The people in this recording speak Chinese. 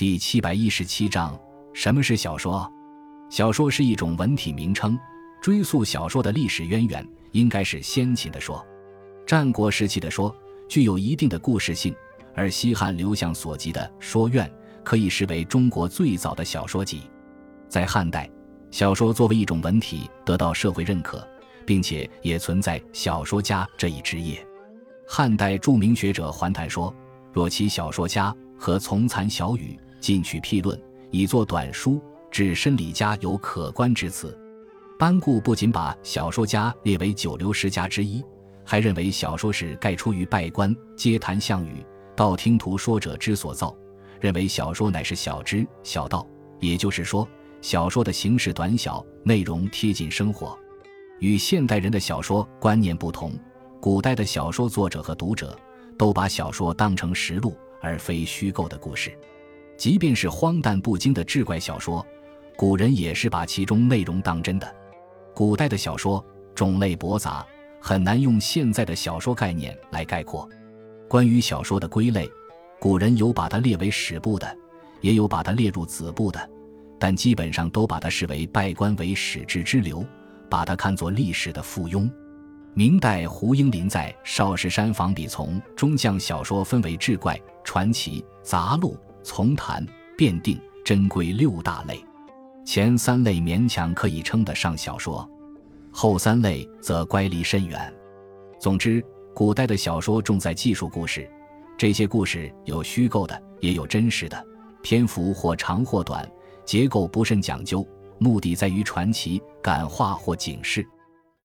第七百一十七章：什么是小说？小说是一种文体名称，追溯小说的历史渊源，应该是先秦的说。战国时期的说具有一定的故事性，而西汉刘向所集的《说苑》可以视为中国最早的小说集。在汉代，小说作为一种文体得到社会认可，并且也存在小说家这一职业。汉代著名学者桓谭说：“若其小说家和从残小语。”进取辟论，以作短书，指申理家有可观之词。班固不仅把小说家列为九流十家之一，还认为小说是盖出于拜官、皆谈项羽、道听途说者之所造，认为小说乃是小知小道。也就是说，小说的形式短小，内容贴近生活，与现代人的小说观念不同。古代的小说作者和读者都把小说当成实录，而非虚构的故事。即便是荒诞不经的志怪小说，古人也是把其中内容当真的。古代的小说种类博杂，很难用现在的小说概念来概括。关于小说的归类，古人有把它列为史部的，也有把它列入子部的，但基本上都把它视为拜官为史志之流，把它看作历史的附庸。明代胡应麟在《少室山房笔丛》中将小说分为志怪、传奇、杂录。丛谈、辩定、珍贵六大类，前三类勉强可以称得上小说，后三类则乖离深远。总之，古代的小说重在技术故事，这些故事有虚构的，也有真实的，篇幅或长或短，结构不甚讲究，目的在于传奇、感化或警示。